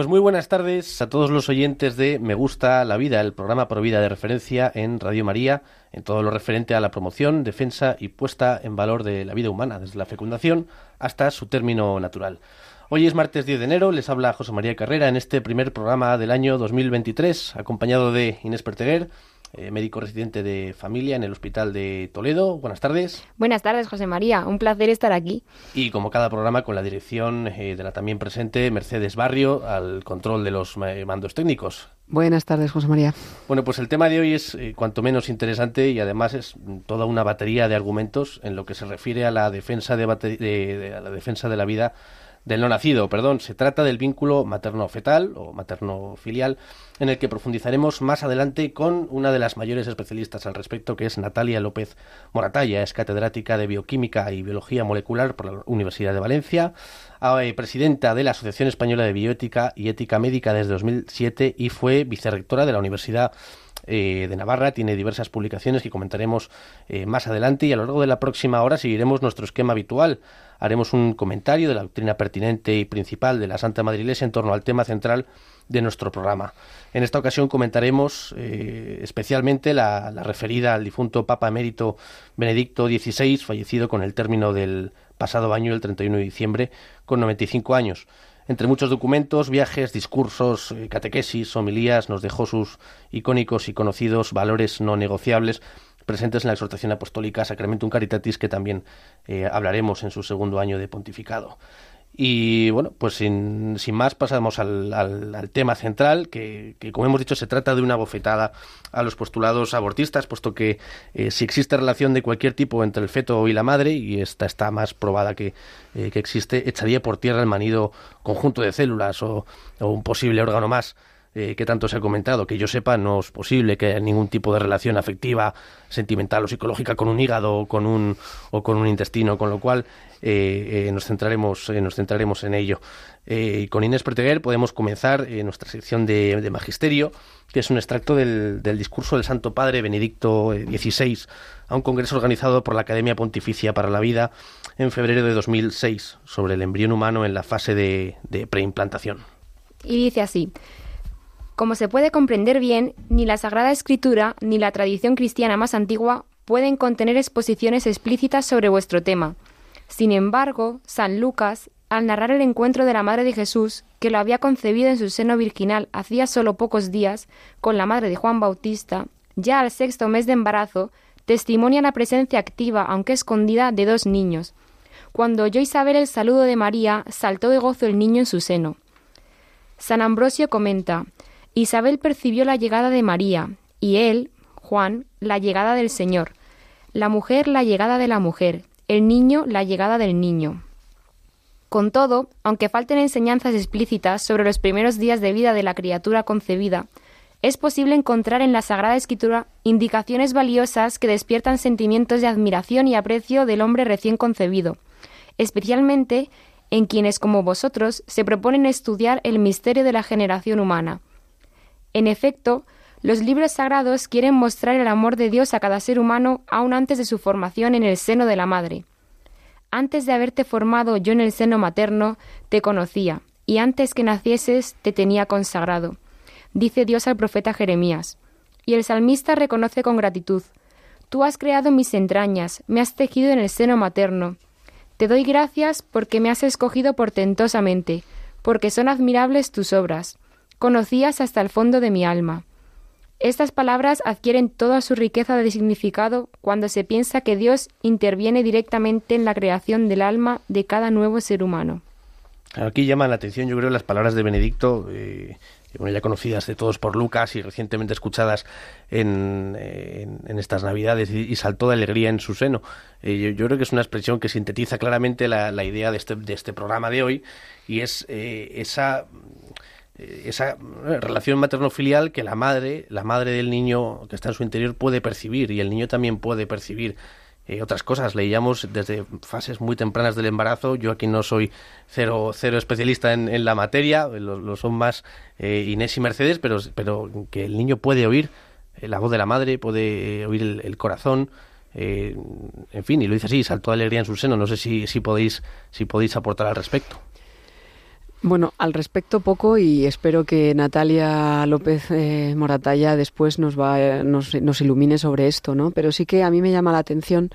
Pues muy buenas tardes a todos los oyentes de Me Gusta la Vida, el programa Pro Vida de referencia en Radio María, en todo lo referente a la promoción, defensa y puesta en valor de la vida humana, desde la fecundación hasta su término natural. Hoy es martes 10 de enero, les habla José María Carrera en este primer programa del año 2023, acompañado de Inés Perteguer, eh, médico residente de familia en el Hospital de Toledo. Buenas tardes. Buenas tardes, José María. Un placer estar aquí. Y como cada programa, con la dirección eh, de la también presente Mercedes Barrio al control de los eh, mandos técnicos. Buenas tardes, José María. Bueno, pues el tema de hoy es eh, cuanto menos interesante y además es toda una batería de argumentos en lo que se refiere a la defensa de- de- a la defensa de la vida del no nacido, perdón, se trata del vínculo materno-fetal o materno-filial en el que profundizaremos más adelante con una de las mayores especialistas al respecto, que es Natalia López Moratalla, es catedrática de Bioquímica y Biología Molecular por la Universidad de Valencia, eh, presidenta de la Asociación Española de Bioética y Ética Médica desde 2007 y fue vicerrectora de la Universidad eh, de Navarra. Tiene diversas publicaciones que comentaremos eh, más adelante y a lo largo de la próxima hora seguiremos nuestro esquema habitual. Haremos un comentario de la doctrina pertinente y principal de la Santa Madre Iglesia en torno al tema central de nuestro programa. En esta ocasión comentaremos eh, especialmente la, la referida al difunto Papa Emérito Benedicto XVI, fallecido con el término del pasado año, el 31 de diciembre, con 95 años. Entre muchos documentos, viajes, discursos, eh, catequesis, homilías, nos dejó sus icónicos y conocidos valores no negociables presentes en la exhortación apostólica Sacramentum Caritatis, que también eh, hablaremos en su segundo año de pontificado. Y bueno, pues sin, sin más pasamos al, al- tema central, que, que, como hemos dicho se trata de una bofetada a los postulados abortistas, puesto que eh, si existe relación de cualquier tipo entre el feto y la madre, y esta está más probada que, eh, que existe, echaría por tierra el manido conjunto de células o un posible órgano más eh, que tanto se ha comentado. Que yo sepa, no es posible que haya ningún tipo de relación afectiva, sentimental o psicológica con un hígado o con un, o con un intestino, con lo cual eh, eh, nos, centraremos, eh, nos centraremos en ello. Eh, con Inés Perteguer podemos comenzar nuestra sección de, de Magisterio, que es un extracto del, del discurso del Santo Padre Benedicto XVI a un congreso organizado por la Academia Pontificia para la Vida en febrero de 2006 sobre el embrión humano en la fase de, de preimplantación. Y dice así. Como se puede comprender bien, ni la Sagrada Escritura ni la tradición cristiana más antigua pueden contener exposiciones explícitas sobre vuestro tema. Sin embargo, San Lucas, al narrar el encuentro de la Madre de Jesús, que lo había concebido en su seno virginal hacía solo pocos días, con la madre de Juan Bautista, ya al sexto mes de embarazo, testimonia la presencia activa, aunque escondida, de dos niños. Cuando oyó Isabel el saludo de María, saltó de gozo el niño en su seno. San Ambrosio comenta, Isabel percibió la llegada de María, y él, Juan, la llegada del Señor, la mujer la llegada de la mujer, el niño la llegada del niño. Con todo, aunque falten enseñanzas explícitas sobre los primeros días de vida de la criatura concebida, es posible encontrar en la Sagrada Escritura indicaciones valiosas que despiertan sentimientos de admiración y aprecio del hombre recién concebido, especialmente en quienes como vosotros se proponen estudiar el misterio de la generación humana. En efecto, los libros sagrados quieren mostrar el amor de Dios a cada ser humano aún antes de su formación en el seno de la madre. Antes de haberte formado yo en el seno materno, te conocía, y antes que nacieses te tenía consagrado, dice Dios al profeta Jeremías. Y el salmista reconoce con gratitud, Tú has creado mis entrañas, me has tejido en el seno materno. Te doy gracias porque me has escogido portentosamente, porque son admirables tus obras. Conocías hasta el fondo de mi alma. Estas palabras adquieren toda su riqueza de significado cuando se piensa que Dios interviene directamente en la creación del alma de cada nuevo ser humano. Aquí llaman la atención, yo creo, las palabras de Benedicto, eh, bueno, ya conocidas de todos por Lucas y recientemente escuchadas en, en, estas Navidades, y, saltó de alegría en su seno. Eh, yo, creo que es una expresión que sintetiza claramente la, la idea de este, de este programa de hoy, y es eh, esa eh, esa relación materno-filial que la madre, la madre del niño que está en su interior puede percibir y el niño también puede percibir eh, otras cosas. Leíamos desde fases muy tempranas del embarazo. Yo aquí no soy cero, cero especialista en, la materia, lo, son más eh, Inés y Mercedes, pero, pero que el niño puede oír la voz de la madre, puede oír el, corazón. en fin, y lo dice así, saltó de alegría en su seno. No sé si, si, podéis, si podéis aportar al respecto. Bueno, al respecto poco y espero que Natalia López eh, Moratalla después nos, va, nos, nos, ilumine sobre esto, ¿no? Pero sí que a mí me llama la atención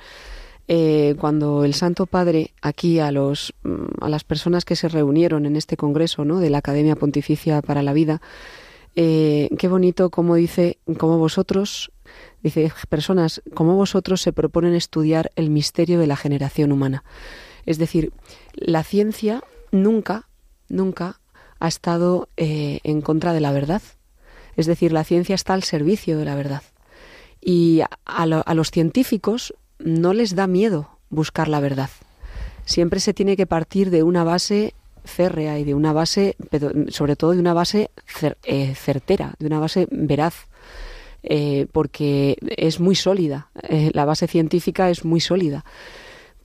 eh, cuando el Santo Padre aquí a, los, mm, a las personas que se reunieron en este congreso, ¿no? De la Academia Pontificia para la Vida, eh, qué bonito como dice, como vosotros, dice, personas como vosotros se proponen estudiar el misterio de la generación humana. Es decir, la ciencia nunca nunca ha estado eh, en contra de la verdad. Es decir, la ciencia está al servicio de la verdad. Y a, los científicos no les da miedo buscar la verdad. Siempre se tiene que partir de una base férrea y de una base, pero sobre todo de una base eh, certera, de una base veraz, eh, porque es muy sólida. la base científica es muy sólida.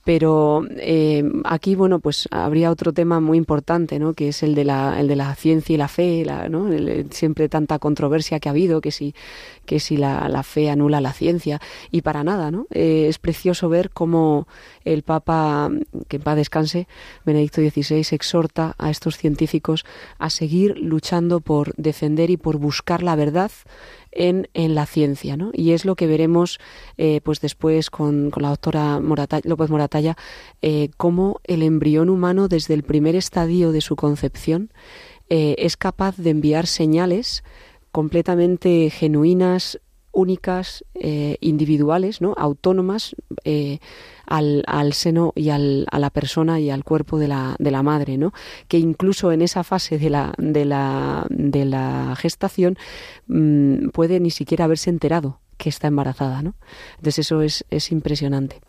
Pero eh, aquí, bueno, pues habría otro tema muy importante, ¿no? Que es el de la, el de la ciencia y la fe, la, ¿no? siempre tanta controversia que ha habido, que si, que si la, la fe anula la ciencia. Y para nada, ¿no? Eh, es precioso ver cómo el Papa, que en paz descanse, Benedicto XVI, exhorta a estos científicos a seguir luchando por defender y por buscar la verdad en, en la ciencia, ¿no? Y es lo que veremos eh, pues después con, con la doctora López Moratalla, eh, cómo el embrión humano desde el primer estadio de su concepción eh, es capaz de enviar señales completamente genuinas, únicas, eh, individuales, ¿no? autónomas eh, al, al, seno y al, a la persona y al cuerpo de la, de la madre, ¿no? que incluso en esa fase de la, de la, de la gestación mm, puede ni siquiera haberse enterado que está embarazada. ¿no? Entonces eso es, es impresionante.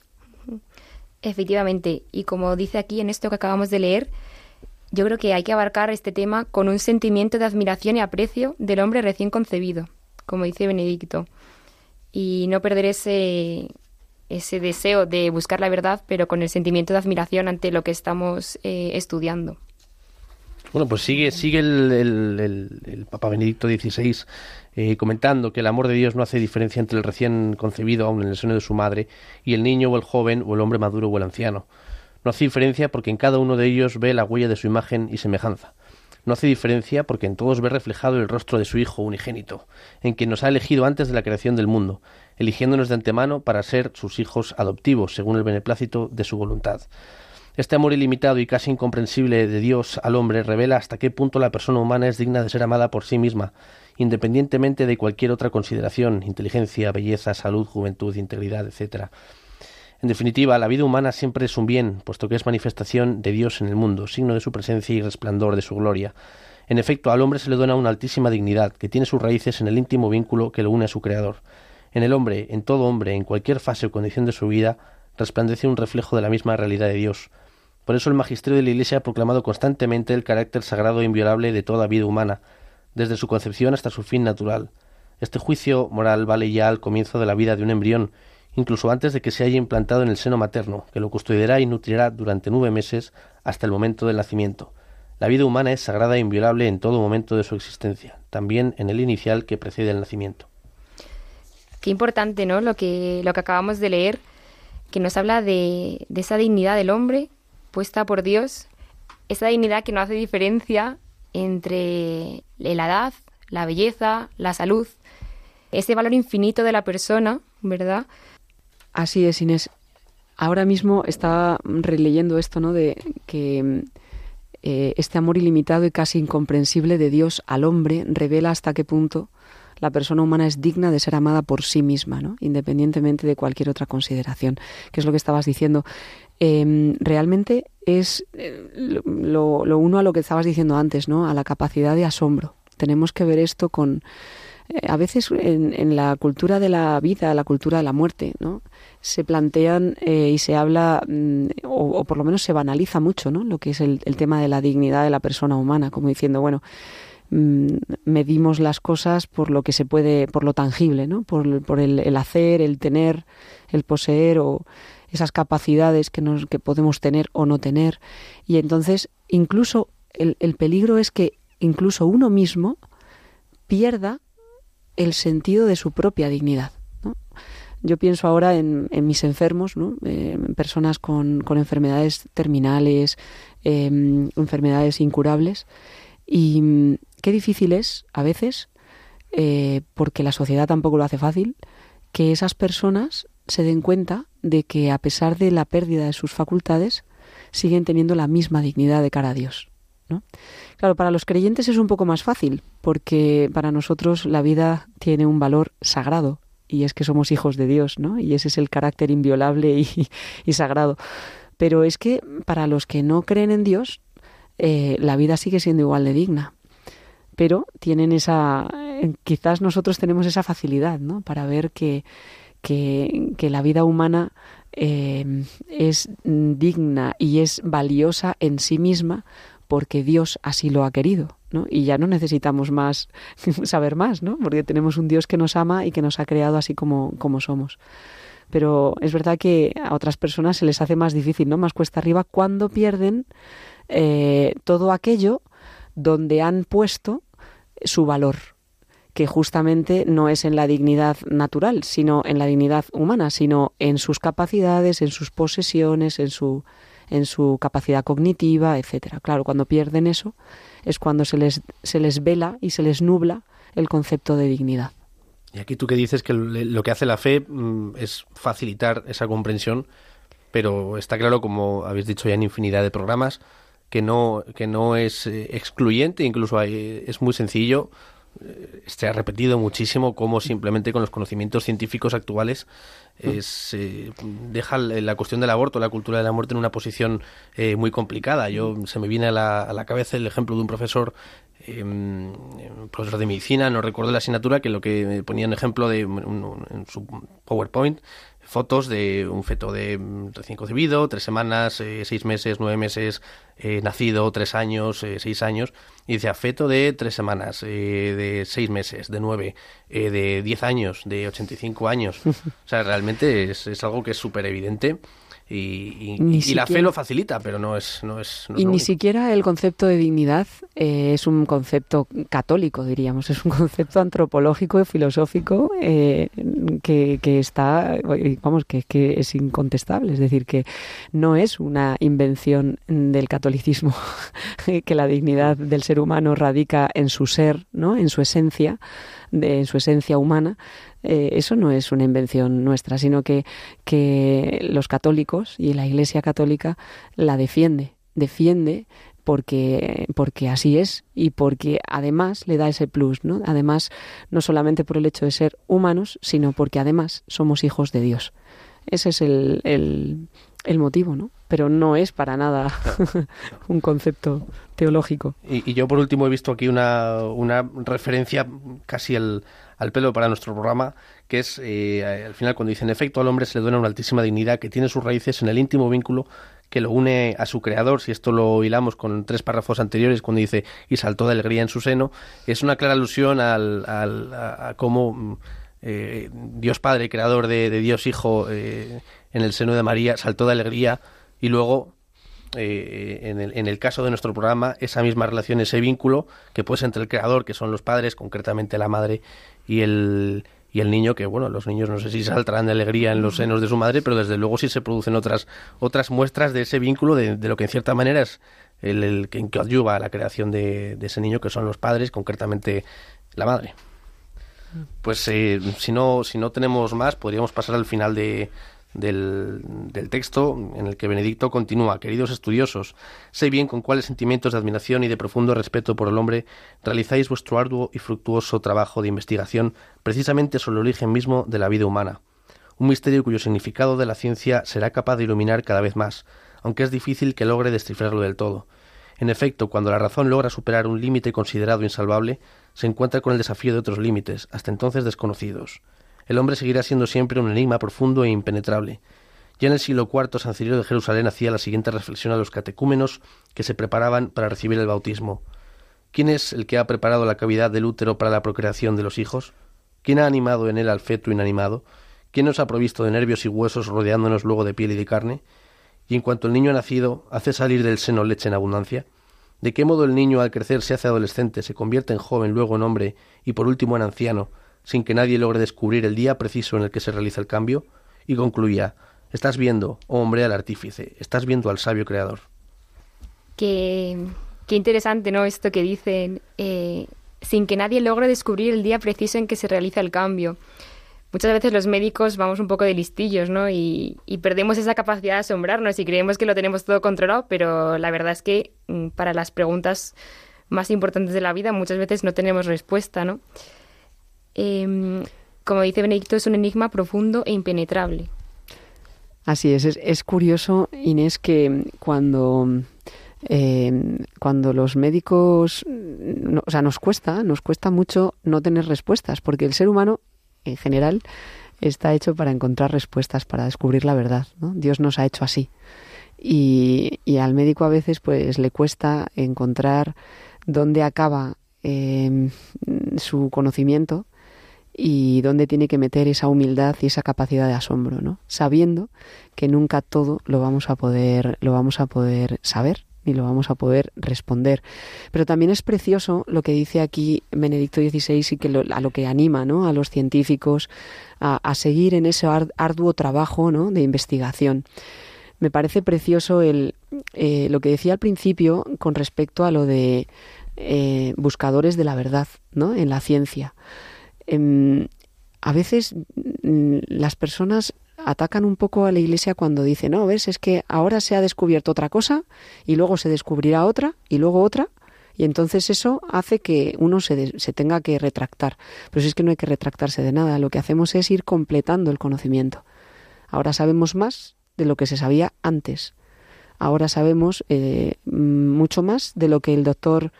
Efectivamente, y como dice aquí en esto que acabamos de leer, yo creo que hay que abarcar este tema con un sentimiento de admiración y aprecio del hombre recién concebido como dice Benedicto, y no perder ese, ese deseo de buscar la verdad, pero con el sentimiento de admiración ante lo que estamos eh, estudiando. Bueno, pues sigue, sigue el, el, Papa Benedicto XVI eh, comentando que el amor de Dios no hace diferencia entre el recién concebido aún en el seno de su madre y el niño o el joven o el hombre maduro o el anciano. No hace diferencia porque en cada uno de ellos ve la huella de su imagen y semejanza. No hace diferencia porque en todos ve reflejado el rostro de su Hijo unigénito, en quien nos ha elegido antes de la creación del mundo, eligiéndonos de antemano para ser sus hijos adoptivos, según el beneplácito de su voluntad. Este amor ilimitado y casi incomprensible de Dios al hombre revela hasta qué punto la persona humana es digna de ser amada por sí misma, independientemente de cualquier otra consideración, inteligencia, belleza, salud, juventud, integridad, etc. En definitiva, la vida humana siempre es un bien, puesto que es manifestación de Dios en el mundo, signo de su presencia y resplandor de su gloria. En efecto, al hombre se le dona una altísima dignidad, que tiene sus raíces en el íntimo vínculo que lo une a su Creador. En el hombre, en todo hombre, en cualquier fase o condición de su vida, resplandece un reflejo de la misma realidad de Dios. Por eso el magisterio de la Iglesia ha proclamado constantemente el carácter sagrado e inviolable de toda vida humana, desde su concepción hasta su fin natural. Este juicio moral vale ya al comienzo de la vida de un embrión incluso antes de que se haya implantado en el seno materno, que lo custodiará y nutrirá durante nueve meses hasta el momento del nacimiento. La vida humana es sagrada e inviolable en todo momento de su existencia, también en el inicial que precede el nacimiento. Qué importante, ¿no? Lo que, lo que acabamos de leer, que nos habla de, de esa dignidad del hombre puesta por Dios, esa dignidad que no hace diferencia entre la edad, la belleza, la salud, ese valor infinito de la persona, ¿verdad? Así es, Inés. Ahora mismo estaba releyendo esto, ¿no? De que eh, este amor ilimitado y casi incomprensible de Dios al hombre revela hasta qué punto La persona humana es digna de ser amada por sí misma, ¿no? independientemente de cualquier otra consideración, que es lo que estabas diciendo. Em, realmente es eh, lo, lo, uno a lo que estabas diciendo antes, ¿no? a la capacidad de asombro. Tenemos que ver esto con, eh, a veces en, la cultura de la vida, la cultura de la muerte, ¿no? se plantean eh, y se habla, mm, o, por lo menos se banaliza mucho, ¿no? lo que es el, tema de la dignidad de la persona humana, como diciendo, bueno, mm, medimos las cosas por lo que se puede, por lo tangible, ¿no? por, por el, hacer, el tener, el poseer o esas capacidades que, nos, que podemos tener o no tener. Y entonces, incluso el, el peligro es que incluso uno mismo pierda el sentido de su propia dignidad. Yo pienso ahora en, mis enfermos, ¿no? Eh, personas con, enfermedades terminales, em, enfermedades incurables, y mm, qué difícil es a veces, eh, porque la sociedad tampoco lo hace fácil, que esas personas se den cuenta de que a pesar de la pérdida de sus facultades, siguen teniendo la misma dignidad de cara a Dios. Claro, para los creyentes es un poco más fácil, porque para nosotros la vida tiene un valor sagrado, y es que somos hijos de Dios, ¿no? Y ese es el carácter inviolable y, sagrado. Pero es que para los que no creen en Dios, eh, la vida sigue siendo igual de digna. Pero tienen esa, eh, quizás nosotros tenemos esa facilidad, ¿no? Para ver que, que, la vida humana eh, es digna y es valiosa en sí misma porque Dios así lo ha querido, ¿no? Y ya no necesitamos más saber más, ¿no? Porque tenemos un Dios que nos ama y que nos ha creado así como, como somos. Pero es verdad que a otras personas se les hace más difícil, ¿no? Más cuesta arriba cuando pierden eh, todo aquello donde han puesto su valor, que justamente no es en la dignidad natural, sino en la dignidad humana, sino en sus capacidades, en sus posesiones, en su en su capacidad cognitiva, etcétera. Claro, cuando pierden eso es cuando se les, se les vela y se les nubla el concepto de dignidad. Y aquí tú que dices que lo que hace la fe mm, es facilitar esa comprensión, pero está claro, como habéis dicho ya en infinidad de programas, que no, que no es eh, excluyente, incluso hay, es muy sencillo se ha repetido muchísimo cómo simplemente con los conocimientos científicos actuales es, eh, deja la cuestión del aborto, la cultura de la muerte en una posición eh, muy complicada. Yo se me viene a la, a la cabeza el ejemplo de un profesor em, profesor de medicina, no recuerdo la asignatura, que lo que ponía en ejemplo de en su PowerPoint fotos de un feto de mm, recién concebido, tres semanas, eh, seis meses, nueve meses, eh, nacido, tres años, eh, seis años, y dice feto de tres semanas, de seis meses, de nueve, de diez años, de ochenta y cinco años. O sea, realmente es, es algo que es súper evidente y, la fe lo facilita, pero no es... No es y ni siquiera el concepto de dignidad eh, es un concepto católico, diríamos, es un concepto antropológico y filosófico eh, que, que, está, vamos, que, que es incontestable, es decir, que no es una invención del catolicismo, que la dignidad del ser humano radica en su ser, ¿no? en su esencia, de, en su esencia humana, eh, eso no es una invención nuestra, sino que, que los católicos y la Iglesia católica la defiende, defiende porque, porque así es y porque además le da ese plus, ¿no? Además, no solamente por el hecho de ser humanos, sino porque además somos hijos de Dios. Ese es el, el, el motivo, ¿no? Pero no es para nada un concepto teológico. Y, y, yo por último he visto aquí una, una referencia casi el, al pelo para nuestro programa, que es eh, al final cuando dice, en efecto, al hombre se le duele una altísima dignidad que tiene sus raíces en el íntimo vínculo que lo une a su creador, si esto lo hilamos con tres párrafos anteriores, cuando dice, y saltó de alegría en su seno, es una clara alusión al, a, cómo mm, eh, Dios Padre, creador de, Dios Hijo, eh, en el seno de María, saltó de alegría y luego en, el, en, el, caso de nuestro programa, esa misma relación, ese vínculo que puede ser entre el creador, que son los padres, concretamente la madre, y el, y el niño que bueno los niños no sé si saltarán de alegría en los senos de su madre pero desde luego sí se producen otras otras muestras de ese vínculo de, lo que en cierta manera es el, el que ayuda a la creación de, ese niño que son los padres concretamente la madre. Pues eh, si no si no tenemos más podríamos pasar al final de, del, texto en el que Benedicto continúa, queridos estudiosos, sé bien con cuáles sentimientos de admiración y de profundo respeto por el hombre realizáis vuestro arduo y fructuoso trabajo de investigación precisamente sobre el origen mismo de la vida humana, un misterio cuyo significado de la ciencia será capaz de iluminar cada vez más, aunque es difícil que logre descifrarlo del todo. En efecto, cuando la razón logra superar un límite considerado insalvable, se encuentra con el desafío de otros límites, hasta entonces desconocidos el hombre seguirá siendo siempre un enigma profundo e impenetrable. Ya en el siglo IV, San Cirilo de Jerusalén hacía la siguiente reflexión a los catecúmenos que se preparaban para recibir el bautismo. ¿Quién es el que ha preparado la cavidad del útero para la procreación de los hijos? ¿Quién ha animado en él al feto inanimado? ¿Quién nos ha provisto de nervios y huesos rodeándonos luego de piel y de carne? Y en cuanto el niño ha nacido, hace salir del seno leche en abundancia. ¿De qué modo el niño al crecer se hace adolescente, se convierte en joven, luego en hombre y por último en anciano, sin que nadie logre descubrir el día preciso en el que se realiza el cambio, y concluía Estás viendo, oh hombre, al artífice, estás viendo al sabio creador. Qué, qué interesante, ¿no? Esto que dicen, eh, sin que nadie logre descubrir el día preciso en que se realiza el cambio. Muchas veces los médicos vamos un poco de listillos, ¿no? Y, y, perdemos esa capacidad de asombrarnos y creemos que lo tenemos todo controlado, pero la verdad es que mm, para las preguntas más importantes de la vida muchas veces no tenemos respuesta, ¿no? Eh, como dice Benedicto, es un enigma profundo e impenetrable. Así es, es, curioso, Inés, que cuando, eh, cuando los médicos, o sea, nos cuesta, nos cuesta mucho no tener respuestas, porque el ser humano, en general, está hecho para encontrar respuestas, para descubrir la verdad. ¿no? Dios nos ha hecho así. Y, y, al médico a veces pues le cuesta encontrar dónde acaba eh, su conocimiento y dónde tiene que meter esa humildad y esa capacidad de asombro, ¿no? Sabiendo que nunca todo lo vamos a poder lo vamos a poder saber ni lo vamos a poder responder. Pero también es precioso lo que dice aquí Benedicto XVI y que a lo que anima ¿no? a los científicos a, a seguir en ese arduo trabajo ¿no? de investigación. Me parece precioso el, eh, lo que decía al principio con respecto a lo de eh, buscadores de la verdad ¿no? en la ciencia. Eh, a veces mm, las personas atacan un poco a la Iglesia cuando dicen, no, ves, es que ahora se ha descubierto otra cosa y luego se descubrirá otra y luego otra. Y entonces eso hace que uno se, se tenga que retractar. Pero si es que no hay que retractarse de nada, lo que hacemos es ir completando el conocimiento. Ahora sabemos más de lo que se sabía antes. Ahora sabemos eh, mucho más de lo que el doctor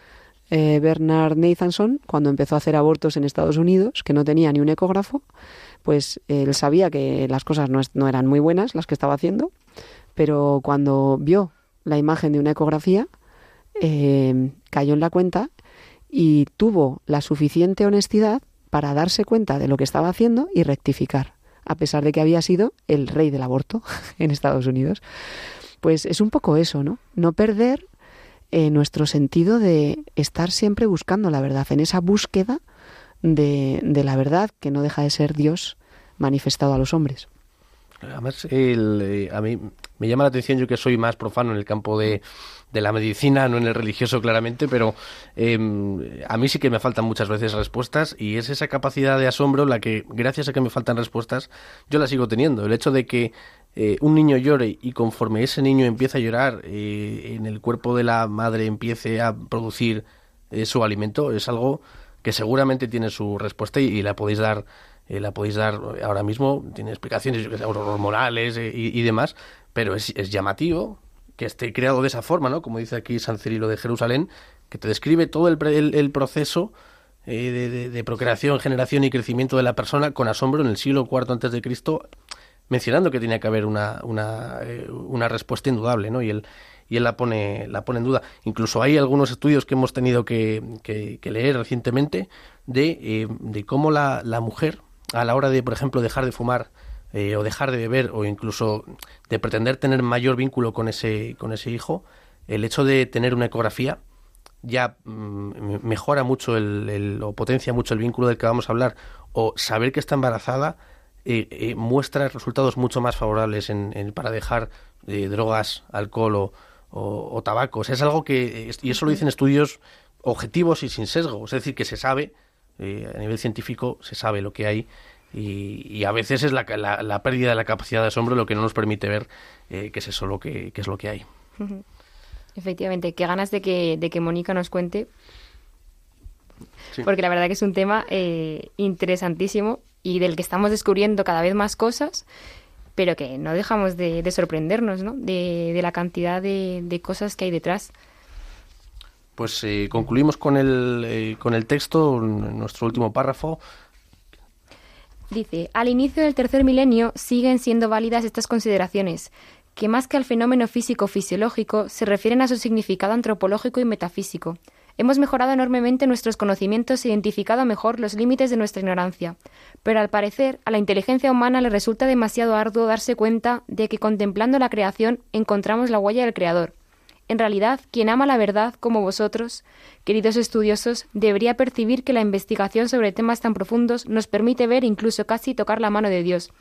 eh, Bernard Nathanson, cuando empezó a hacer abortos en Estados Unidos, que no tenía ni un ecógrafo, pues él sabía que las cosas no, eran muy buenas las que estaba haciendo, pero cuando vio la imagen de una ecografía, eh, cayó en la cuenta y tuvo la suficiente honestidad para darse cuenta de lo que estaba haciendo y rectificar, a pesar de que había sido el rey del aborto en Estados Unidos. Pues es un poco eso, ¿no? No perder eh, nuestro sentido de estar siempre buscando la verdad, en esa búsqueda de, la verdad que no deja de ser Dios manifestado a los hombres. Además, eh, a mí me llama la atención, yo que soy más profano en el campo de, de la medicina, no en el religioso claramente, pero eh, a mí sí que me faltan muchas veces respuestas y es esa capacidad de asombro la que, gracias a que me faltan respuestas, yo la sigo teniendo. El hecho de que eh, un niño llore y conforme ese niño empieza a llorar, eh, en el cuerpo de la madre empiece a producir eh, su alimento, es algo que seguramente tiene su respuesta y, la podéis dar la podéis dar ahora mismo, tiene explicaciones hormonales y, y, demás, pero es, llamativo que esté creado de esa forma, ¿no? Como dice aquí San Cirilo de Jerusalén, que te describe todo el, el, el proceso de, de, de, procreación, generación y crecimiento de la persona con asombro en el siglo IV antes de Cristo mencionando que tenía que haber una, una, eh, una respuesta indudable, ¿no? Y él, y él la pone, la pone en duda. Incluso hay algunos estudios que hemos tenido que, que, leer recientemente de, eh, de cómo la, la, mujer, a la hora de, por ejemplo, dejar de fumar eh, o dejar de beber o incluso de pretender tener mayor vínculo con ese, con ese hijo, el hecho de tener una ecografía ya mm, mejora mucho el, el, o potencia mucho el vínculo del que vamos a hablar o saber que está embarazada eh, eh, muestra resultados mucho más favorables en, en para dejar eh, drogas, alcohol o, o, o, tabaco. O sea, es algo que, y eso lo dicen estudios objetivos y sin sesgo, es decir, que se sabe, a nivel científico, se sabe lo que hay Y, a veces es la, la, pérdida de la capacidad de asombro lo que no nos permite ver eh, que es eso lo que, es lo que hay. Efectivamente, qué ganas de que, de que Mónica nos cuente, porque la verdad que es un tema eh, interesantísimo y del que estamos descubriendo cada vez más cosas, pero que no dejamos de, sorprendernos, ¿no? De, la cantidad de, cosas que hay detrás. Pues eh, concluimos con el, con el texto, nuestro último párrafo, Dice, al inicio del tercer milenio siguen siendo válidas estas consideraciones, que más que al fenómeno físico-fisiológico se refieren a su significado antropológico y metafísico. Hemos mejorado enormemente nuestros conocimientos e identificado mejor los límites de nuestra ignorancia, pero al parecer a la inteligencia humana le resulta demasiado arduo darse cuenta de que contemplando la creación encontramos la huella del Creador, en realidad, quien ama la verdad, como vosotros, queridos estudiosos, debería percibir que la investigación sobre temas tan profundos nos permite ver incluso casi tocar la mano de Dios.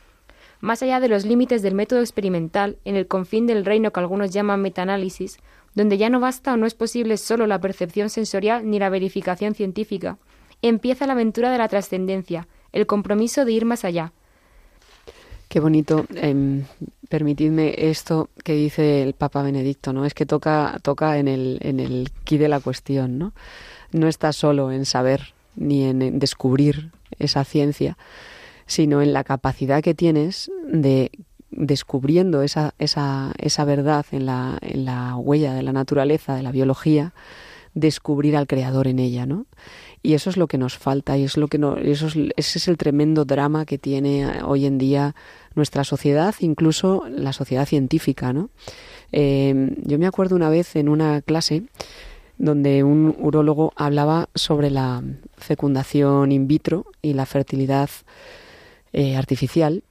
Más allá de los límites del método experimental, en el confín del reino que algunos llaman metaanálisis, donde ya no basta o no es posible solo la percepción sensorial ni la verificación científica, empieza la aventura de la trascendencia, el compromiso de ir más allá, Qué bonito. Eh, permitidme esto que dice el Papa Benedicto, ¿no? Es que toca, toca en el, en el quid de la cuestión, ¿no? No está solo en saber ni en, descubrir esa ciencia, sino en la capacidad que tienes de descubriendo esa, esa, esa verdad en la, en la huella de la naturaleza, de la biología, descubrir al creador en ella, ¿no? Y eso es lo que nos falta y es lo que no, eso es, ese es el tremendo drama que tiene eh, hoy en día nuestra sociedad, incluso la sociedad científica, ¿no? Eh, yo me acuerdo una vez en una clase donde un urólogo hablaba sobre la fecundación in vitro y la fertilidad eh, artificial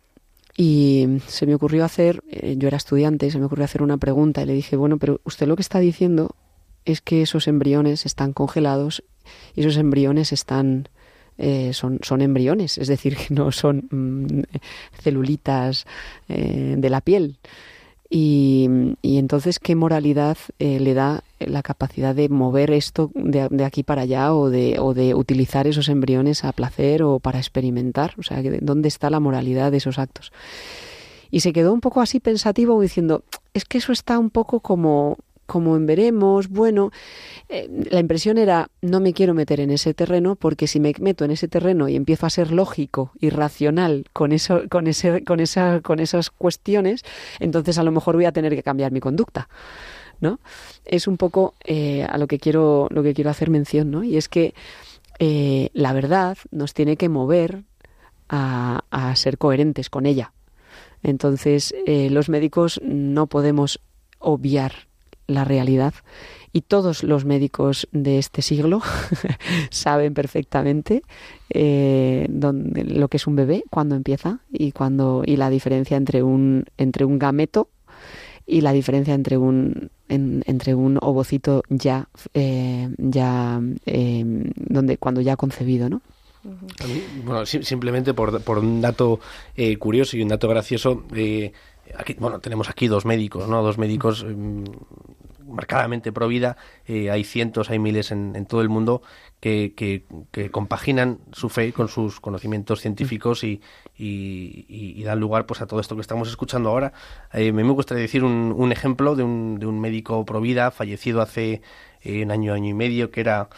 y se me ocurrió hacer, yo era estudiante, se me ocurrió hacer una pregunta y le dije, bueno, pero usted lo que está diciendo es que esos embriones están congelados y esos embriones están eh, son, son, embriones, es decir, que no son mm, celulitas eh, de la piel. Y, entonces, ¿qué moralidad eh, le da la capacidad de mover esto de, de, aquí para allá o de, o de utilizar esos embriones a placer o para experimentar? O sea, ¿dónde está la moralidad de esos actos? Y se quedó un poco así pensativo diciendo, es que eso está un poco como como veremos, bueno, eh, la impresión era no me quiero meter en ese terreno porque si me meto en ese terreno y empiezo a ser lógico y racional con eso, con ese, con esa, con esas cuestiones, entonces a lo mejor voy a tener que cambiar mi conducta. ¿No? Es un poco eh, a lo que quiero, lo que quiero hacer mención, ¿no? Y es que eh, la verdad nos tiene que mover a ser coherentes con ella. Entonces, los médicos no podemos obviar la realidad. Y todos los médicos de este siglo saben perfectamente eh, lo que es un bebé cuando empieza y cuando y la diferencia entre un entre un gameto y la diferencia entre un entre un ovocito ya eh, ya eh, donde cuando ya concebido no bueno simplemente por, por un dato curioso y un dato gracioso aquí, bueno, tenemos aquí dos médicos, ¿no? Dos médicos mm, marcadamente pro vida. Eh, hay cientos, hay miles en, todo el mundo que, que, compaginan su fe con sus conocimientos científicos y, y, dan lugar pues a todo esto que estamos escuchando ahora. Eh, me gustaría decir un, un ejemplo de un, de un médico pro vida fallecido hace eh, un año, año y medio, que era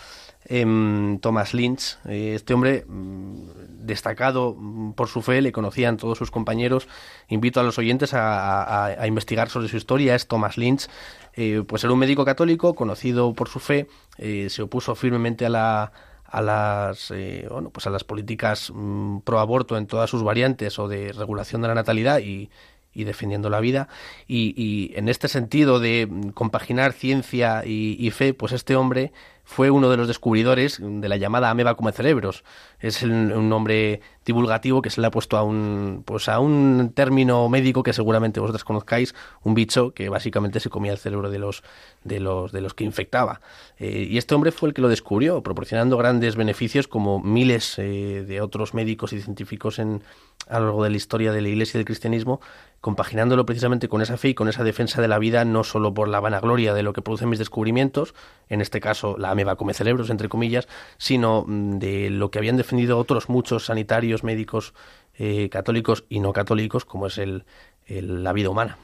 Thomas Lynch. Eh, este hombre mm, destacado mm, por su fe, le conocían todos sus compañeros. Invito a los oyentes a, investigar sobre su historia. Es Thomas Lynch, eh, pues era un médico católico conocido por su fe. Eh, se opuso firmemente a la a las bueno pues a las políticas mm, pro aborto en todas sus variantes o de regulación de la natalidad y, defendiendo la vida. Y, en este sentido de compaginar ciencia y, fe, pues este hombre fue uno de los descubridores de la llamada ameba come cerebros. Es un nombre divulgativo que se le ha puesto a un, pues a un término médico que seguramente vosotros conozcáis, un bicho que básicamente se comía el cerebro de los, de los, de los que infectaba. Eh, y este hombre fue el que lo descubrió, proporcionando grandes beneficios como miles eh, de otros médicos y científicos en, a lo largo de la historia de la Iglesia y del cristianismo, compaginándolo precisamente con esa fe y con esa defensa de la vida, no solo por la vanagloria de lo que producen mis descubrimientos, en este caso la ameba come cerebros, entre comillas, sino mm, de lo que habían defendido otros muchos sanitarios, médicos eh, católicos y no católicos, como es el- la vida humana.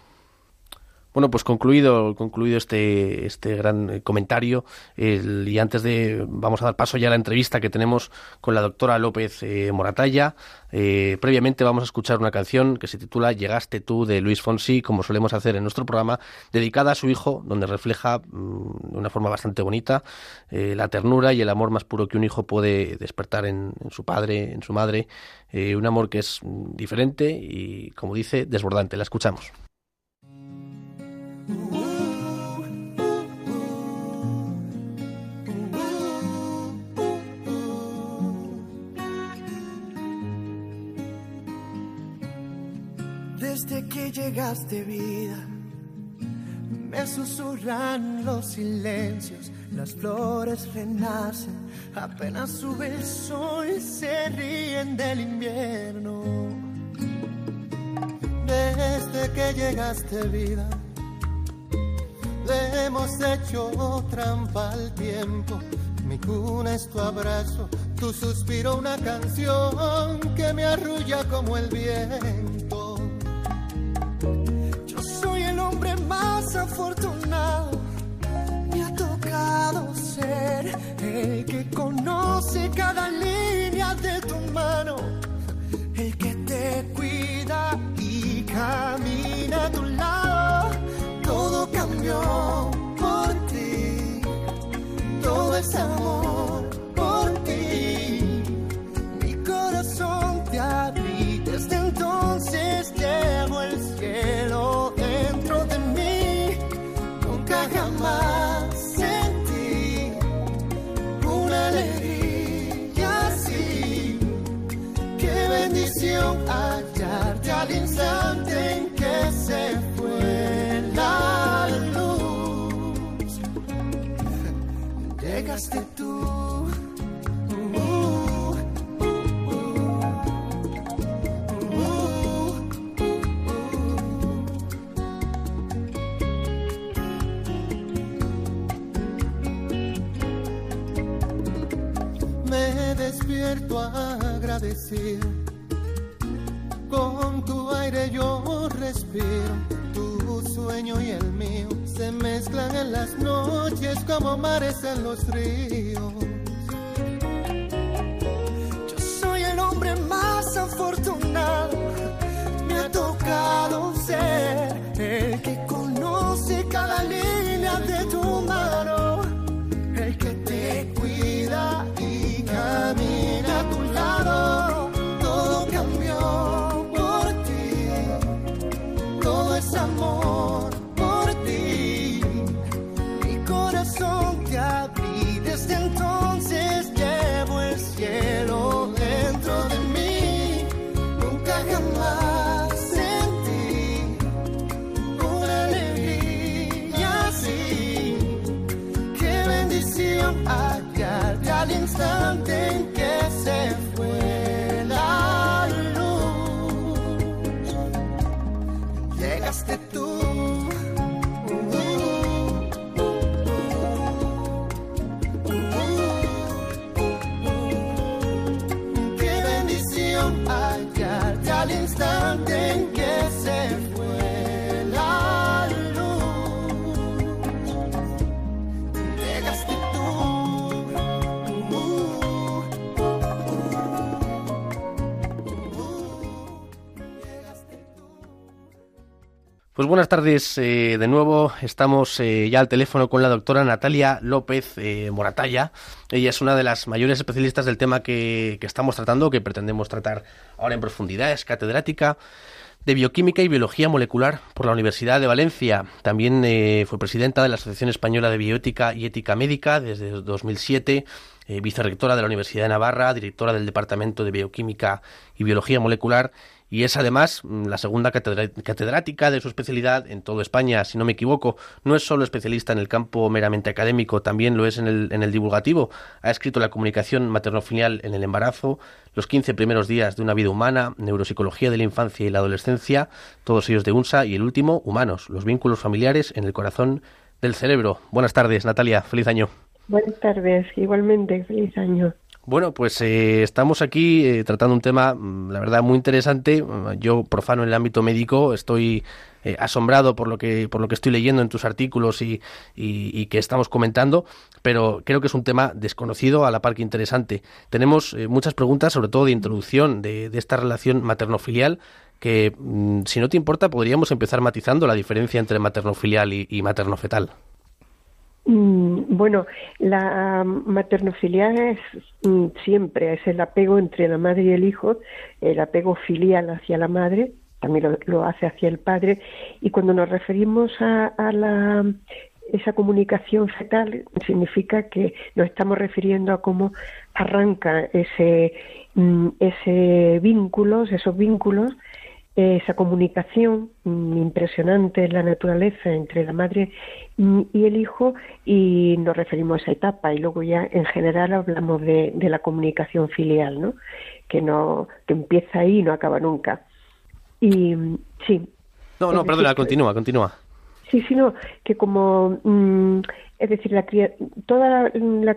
Bueno, pues concluido, concluido este, este gran eh, comentario, el- y antes de, vamos a dar paso ya a la entrevista que tenemos con la doctora López eh, Moratalla. Eh, previamente vamos a escuchar una canción que se titula Llegaste tú de Luis Fonsi, como solemos hacer en nuestro programa, dedicada a su hijo, donde refleja mm, de una forma bastante bonita eh, la ternura y el amor más puro que un hijo puede despertar en, en su padre, en su madre, eh, un amor que es mm, diferente y, como dice, desbordante. La escuchamos. Desde que llegaste vida, me susurran los silencios, las flores renacen, apenas sube el sol, se ríen del invierno. Desde que llegaste vida, hemos hecho trampa al tiempo. Mi cuna es tu abrazo, tu suspiro una canción que me arrulla como el viento. Yo soy el hombre más afortunado. Me ha tocado ser el que conoce cada línea Me despierto agradecido. Con tu aire yo respiro. Tu sueño y el mío se mezclan en las noches como mares en los ríos. Yo soy el hombre más afortunado. Pues buenas tardes eh, de nuevo. Estamos eh, ya al teléfono con la doctora Natalia López eh, Moratalla. Ella es una de las mayores especialistas del tema que, que estamos tratando, que pretendemos tratar ahora en profundidad. Es catedrática de Bioquímica y Biología Molecular por la Universidad de Valencia. También eh, fue presidenta de la Asociación Española de Bioética y Ética Médica desde 2007, eh, vicerrectora de la Universidad de Navarra, directora del Departamento de Bioquímica y Biología Molecular y es además mm, la segunda catedrática de su especialidad en toda España, si no me equivoco. No es solo especialista en el campo meramente académico, también lo es en el, en el divulgativo. Ha escrito la comunicación materno-filial en el embarazo, los 15 primeros días de una vida humana, neuropsicología de la infancia y la adolescencia, todos ellos de UNSA, y el último, humanos, los vínculos familiares en el corazón del cerebro. Buenas tardes, Natalia, feliz año. Buenas tardes, igualmente, feliz año. Bueno, pues eh, estamos aquí eh, tratando un tema, mm, la verdad, muy interesante. Yo, profano en el ámbito médico, estoy eh, asombrado por lo que por lo que estoy leyendo en tus artículos y, y, que estamos comentando, pero creo que es un tema desconocido a la par que interesante. Tenemos muchas preguntas, sobre todo de introducción de, de esta relación materno-filial, que, mm, si no te importa, podríamos empezar matizando la diferencia entre materno-filial y, y materno-fetal. Mm, bueno, la maternofilial es mm, siempre, es el apego entre la madre y el hijo, el apego filial hacia la madre, también lo, hace hacia el padre, y cuando nos referimos a, la esa comunicación fetal significa que nos estamos refiriendo a cómo arranca ese, mm, ese vínculos, esos vínculos esa comunicación impresionante en la naturaleza entre la madre y el hijo y nos referimos a esa etapa y luego ya en general hablamos de, la comunicación filial, ¿no? Que no que empieza ahí y no acaba nunca. Y sí. No, no, perdona, continúa, continúa. Sí, sino que como, mm, es decir, la, toda la,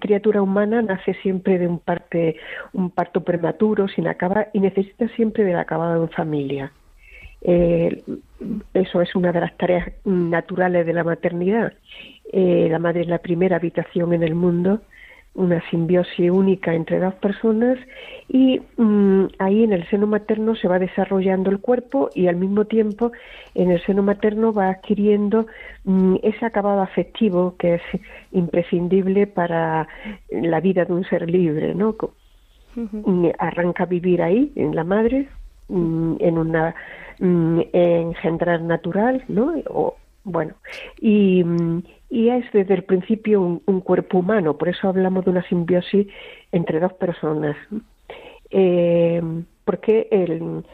criatura humana nace siempre de un, parte, un parto prematuro, sin acabar, y necesita siempre del acabado en familia. Eh, eso es una de las tareas naturales de la maternidad. Eh, la madre es la primera habitación en el mundo una simbiosis única entre dos personas y mm, ahí en el seno materno se va desarrollando el cuerpo y al mismo tiempo en el seno materno va adquiriendo mm, ese acabado afectivo que es imprescindible para la vida de un ser libre, ¿no? Mm, arranca a vivir ahí en la madre en una engendrar natural, ¿no? O, bueno, y, y, es desde el principio un, cuerpo humano, por eso hablamos de una simbiosis entre dos personas. Eh, porque el,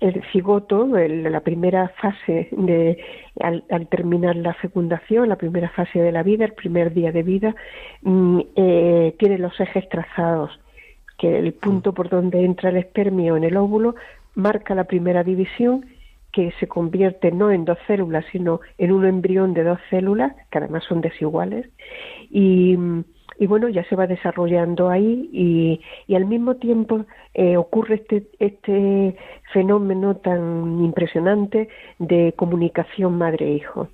el cigoto, la primera fase de al, terminar la fecundación, la primera fase de la vida, el primer día de vida, mm, eh, tiene los ejes trazados, que el punto por donde entra el espermio en el óvulo marca la primera división que se convierte no en dos células, sino en un embrión de dos células, que además son desiguales, y, bueno, ya se va desarrollando ahí y, al mismo tiempo eh, ocurre este, este fenómeno tan impresionante de comunicación madre-hijo.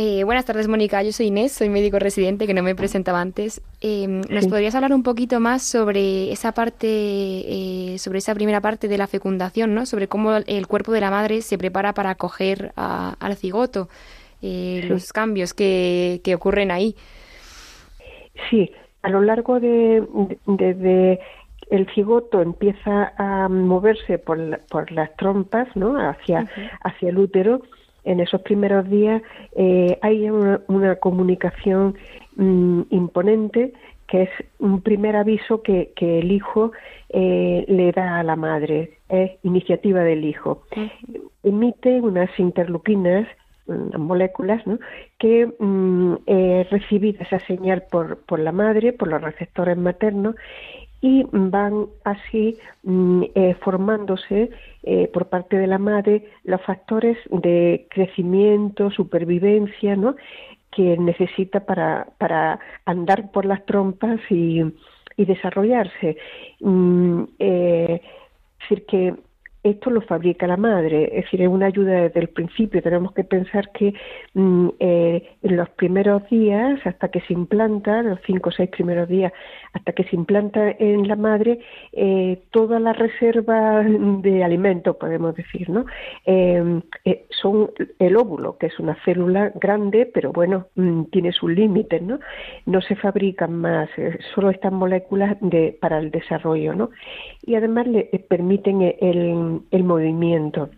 Eh, buenas tardes, Mónica. Yo soy Inés, soy médico residente, que no me presentaba antes. Em, ¿Nos podrías hablar un poquito más sobre esa parte, eh, sobre esa primera parte de la fecundación, ¿no? Sobre cómo el cuerpo de la madre se prepara para acoger al cigoto, eh, los cambios que, ocurren ahí. Sí, a lo largo de, desde el cigoto empieza a moverse por, por las trompas, ¿no? Hacia, hacia el útero en esos primeros días eh, hay una, comunicación mm, imponente que es un primer aviso que, el hijo eh, le da a la madre, es iniciativa del hijo. Emite unas interleuquinas, unas moléculas, ¿no? que mm, eh, recibe esa señal por, por la madre, por los receptores maternos, y van así mm, eh, formándose eh, por parte de la madre los factores de crecimiento, supervivencia, ¿no? que necesita para, para andar por las trompas y, y desarrollarse. Mm, eh, es decir, que esto lo fabrica la madre, es decir, es una ayuda desde el principio. Tenemos que pensar que mm, eh, en los primeros días, hasta que se implanta, los cinco o seis primeros días, hasta que se implanta en la madre, eh, toda la reserva de alimentos, podemos decir, ¿no? Eh, son el óvulo, que es una célula grande, pero bueno, mm, tiene sus límites, ¿no? No se fabrican más, solo estas moléculas de, para el desarrollo, ¿no? Y además le permiten el el movimiento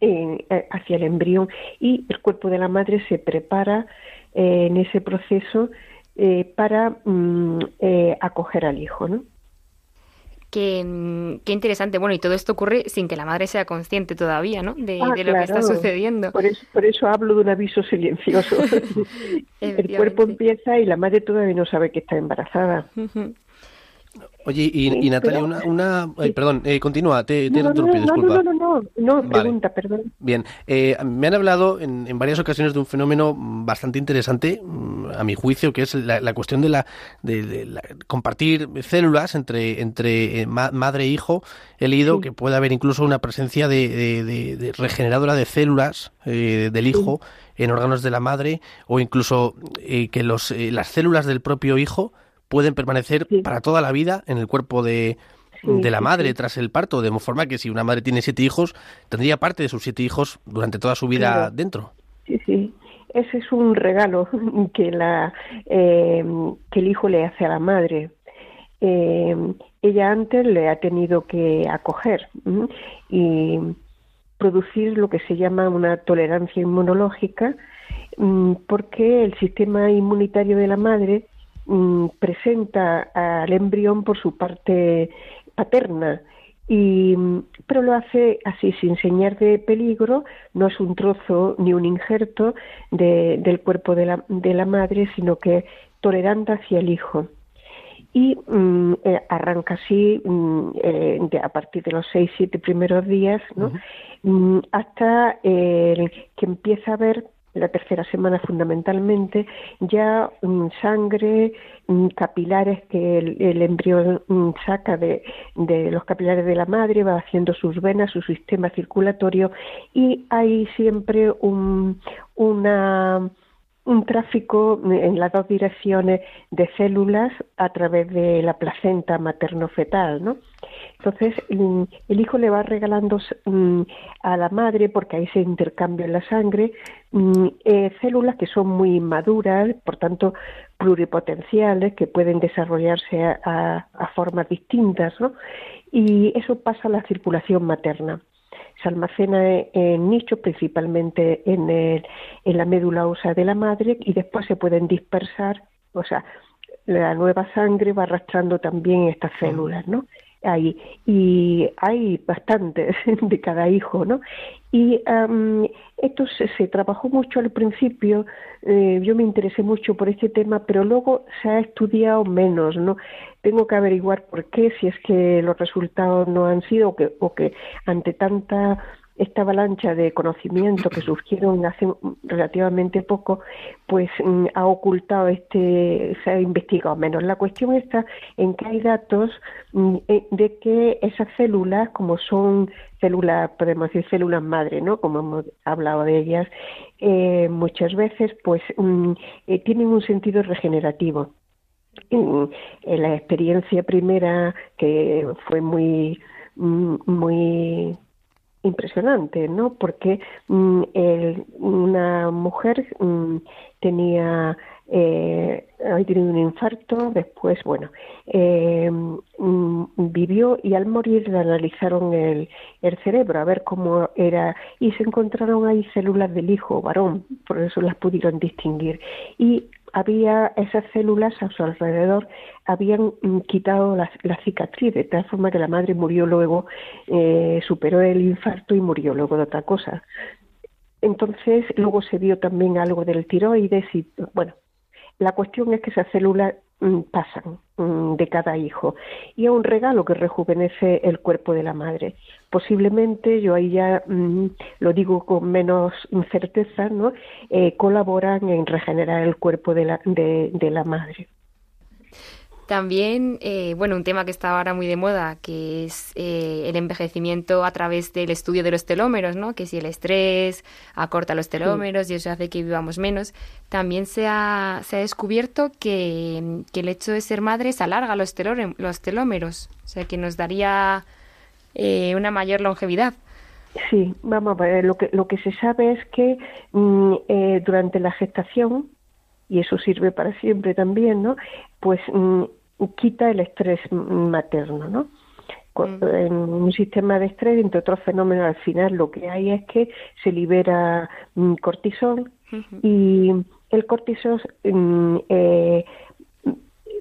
eh, hacia el embrión y el cuerpo de la madre se prepara eh, en ese proceso eh, para mm, acoger al hijo, ¿no? Qué, interesante. Bueno, y todo esto ocurre sin que la madre sea consciente todavía, ¿no? De, ah, lo que está sucediendo. Por eso, por eso hablo de un aviso silencioso. el cuerpo empieza y la madre todavía no sabe que está embarazada. Oye, y, Sí, y Natalia, pero- una, una ay, sí. perdón, eh, continúa, te, te No, no, no, disculpa. no, no, no, no, Vale. pregunta, perdón. Bien, eh, me han hablado en, en varias ocasiones de un fenómeno mm, bastante interesante, mm, a mi juicio, que es la, la cuestión de la de, de la- compartir células entre entre eh, ma- madre e hijo. He leído Sí. que puede haber incluso una presencia de, de- de- de regeneradora de células eh, del hijo en órganos de la madre, o incluso eh, que los eh, las células del propio hijo pueden permanecer Sí. para toda la vida en el cuerpo de de la madre tras el parto, de forma que si una madre tiene siete hijos, tendría parte de sus siete hijos durante toda su vida Claro. dentro. Sí, sí. Ese es un regalo que la eh, que el hijo le hace a la madre. Eh, ella antes le ha tenido que acoger ¿m? y producir lo que se llama una tolerancia inmunológica, porque el sistema inmunitario de la madre mm, presenta al embrión por su parte paterna y mm, pero lo hace así sin señal de peligro no es un trozo ni un injerto de- del cuerpo de la, de la madre sino que tolerante hacia el hijo y mm, eh, arranca así mm, eh, de- a partir de los seis siete primeros días ¿no? Mm, hasta eh, el que empieza a ver la tercera semana fundamentalmente ya mm, sangre mm, capilares que el, el embrión mm, saca de, de los capilares de la madre va haciendo sus venas su sistema circulatorio y hay siempre un, una un tráfico en las dos direcciones de células a través de la placenta materno-fetal, ¿no? Entonces, mm, el hijo le va regalando mm, a la madre, porque ahí se intercambia la sangre, mm, eh, células que son muy inmaduras, por tanto, pluripotenciales, que pueden desarrollarse a, a- a formas distintas, ¿no? Y eso pasa a la circulación materna se almacena en nichos, principalmente en, el- en la médula ósea de la madre, y después se pueden dispersar, o sea, la nueva sangre va arrastrando también estas células, ¿no? Ahí. Y hay bastantes de cada hijo, ¿no? Y am, esto se, se trabajó mucho al principio, eh, yo me interesé mucho por este tema, pero luego se ha estudiado menos, ¿no? Tengo que averiguar por qué, si es que los resultados no han sido, o que, o que ante tanta esta avalancha de conocimiento que surgieron hace relativamente poco, pues mm, ha ocultado este, se ha investigado menos. La cuestión está en que hay datos mm, eh, de que esas células, como son células, podemos decir células madre, ¿no? Como hemos hablado de ellas, eh, muchas veces, pues mm, eh, tienen un sentido regenerativo. Mm, En la experiencia primera, que fue muy, muy impresionante, ¿no? Porque mm, el- una mujer mm, tenía eh, tenido un infarto, después, bueno, eh, mm, vivió y al morir le analizaron el, el cerebro a ver cómo era y se encontraron ahí células del hijo varón, por eso las pudieron distinguir y había esas células a su alrededor habían mm, quitado la, cicatriz. De tal forma que la madre murió luego eh, superó el infarto y murió luego de otra cosa. Entonces luego se vio también algo del tiroides y bueno la cuestión es que esas células pasan mm, de cada hijo y es un regalo que rejuvenece el cuerpo de la madre. Posiblemente, yo ahí ya mm, lo digo con menos certeza, ¿no? Eh, colaboran en regenerar el cuerpo de la, de la madre. También, eh, bueno, un tema que está ahora muy de moda, que es eh, el envejecimiento a través del estudio de los telómeros, ¿no? Que si el estrés acorta los telómeros y eso hace que vivamos menos. También se ha, se ha descubierto que, que el hecho de ser madres alarga los, telore- los telómeros, o sea, que nos daría eh, una mayor longevidad. Sí, vamos a ver, lo que, lo que se sabe es que mm, eh, durante la gestación, y eso sirve para siempre también, ¿no? Pues mm, quita el estrés materno, ¿no? Mm. En un sistema de estrés, entre otros fenómenos, al final lo que hay es que se libera mm, cortisol y el cortisol mm, eh,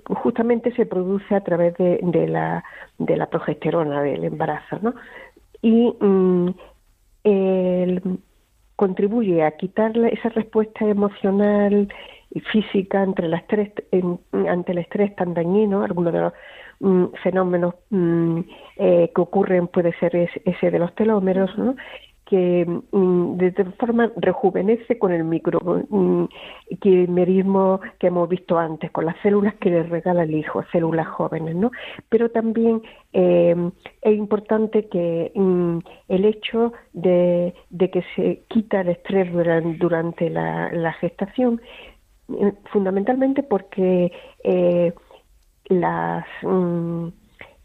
justamente se produce a través de, de la, de la progesterona del embarazo, ¿no? Y mm, el- contribuye a quitar esa respuesta emocional física entre el estrés, ante el estrés tan dañino, algunos de los mm, fenómenos mm, eh, que ocurren puede ser ese de los telómeros, ¿no? que mm, de forma rejuvenece con el microquimerismo mm, que hemos visto antes, con las células que le regala el hijo, células jóvenes. Pero también em, es importante que el hecho de, que se quita el estrés durante, la, gestación, fundamentalmente porque eh, las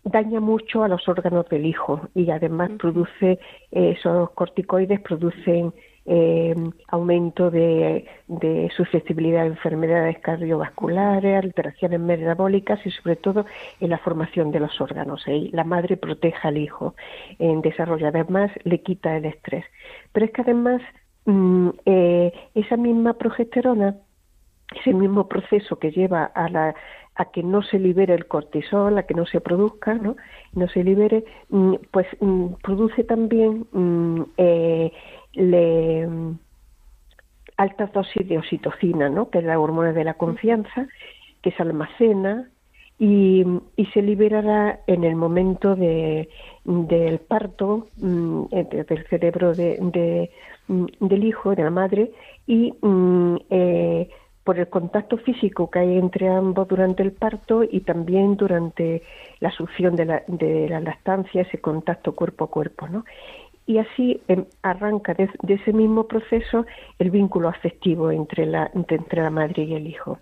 daña mucho a los órganos del hijo y además produce eh, esos corticoides producen eh, aumento de, susceptibilidad a enfermedades cardiovasculares, alteraciones metabólicas y sobre todo en la formación de los órganos. ¿eh? La madre protege al hijo en desarrollo, además le quita el estrés. Pero es que además mm, esa misma progesterona, ese mismo proceso que lleva a la a que no se libere el cortisol, a que no se produzca, ¿no? No se libere, mm, pues mm, produce también mm, eh, altas dosis de oxitocina, ¿no? Que es la hormona de la confianza, que se almacena y, se liberará en el momento de, del parto del cerebro de, del hijo, de la madre, y eh, por el contacto físico que hay entre ambos durante el parto y también durante la succión de la, de la lactancia, ese contacto cuerpo a cuerpo, ¿no? Y así em, arranca de, ese mismo proceso el vínculo afectivo entre la, entre la madre y el hijo.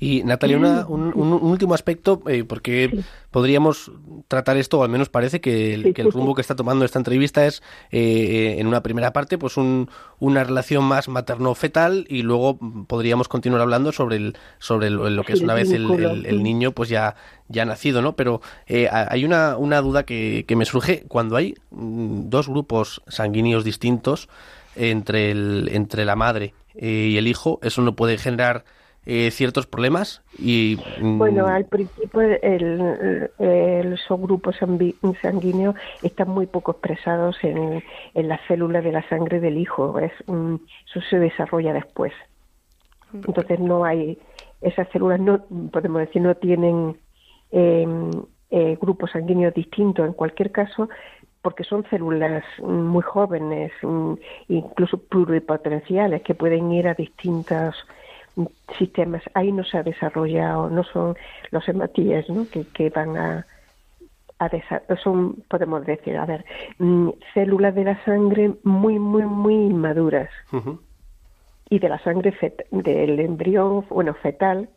Y Natalia, mm. un, último aspecto, eh, porque podríamos tratar esto, o al menos parece que el, rumbo que está tomando esta entrevista es, eh, en una primera parte, pues una relación más materno-fetal y luego podríamos continuar hablando sobre el, sobre lo que es una vez el, niño pues ya, ya nacido, ¿no? Pero eh, hay una, una duda que, que me surge cuando hay mm, dos grupos sanguíneos distintos entre, el, entre la madre y el hijo, eso no puede generar eh, ciertos problemas y mm, bueno al principio el, el, subgrupo sanguíneo están muy poco expresados en, en las células de la sangre del hijo. Es eso se desarrolla después. Entonces no hay esas células no podemos decir no tienen em, eh, grupos sanguíneos distintos en cualquier caso porque son células muy jóvenes, mm, incluso pluripotenciales, que pueden ir a distintas sistemas. Ahí no se ha desarrollado, no son los hematíes ¿no? que, que van a, a son, podemos decir, a ver, mm, células de la sangre muy, muy, muy inmaduras. Y de la sangre del embrión, bueno, fetal,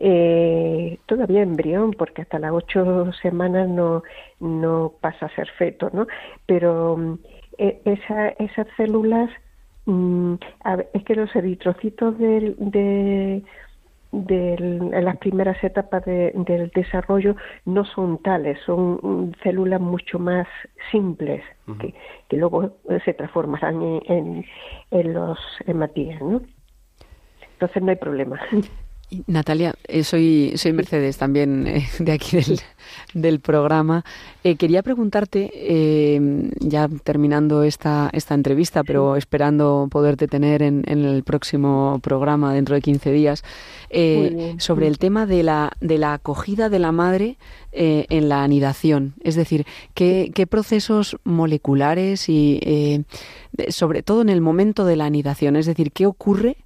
eh, todavía embrión, porque hasta las ocho semanas no, no pasa a ser feto, ¿no? Pero mm, e, esa, esas células Mm, es que los eritrocitos de, de, en las primeras etapas del desarrollo no son tales, son células mucho más simples que, que, luego se transformarán en, en, los hematíes, ¿no? Entonces no hay problema. Natalia, eh, soy, soy Mercedes también eh, de aquí del, programa. Eh, quería preguntarte, ya terminando esta, esta entrevista, pero esperando poderte tener en, el próximo programa dentro de 15 días, sobre el tema de la, de la acogida de la madre en la anidación. Es decir, qué, qué procesos moleculares y sobre todo en el momento de la anidación, es decir, qué ocurre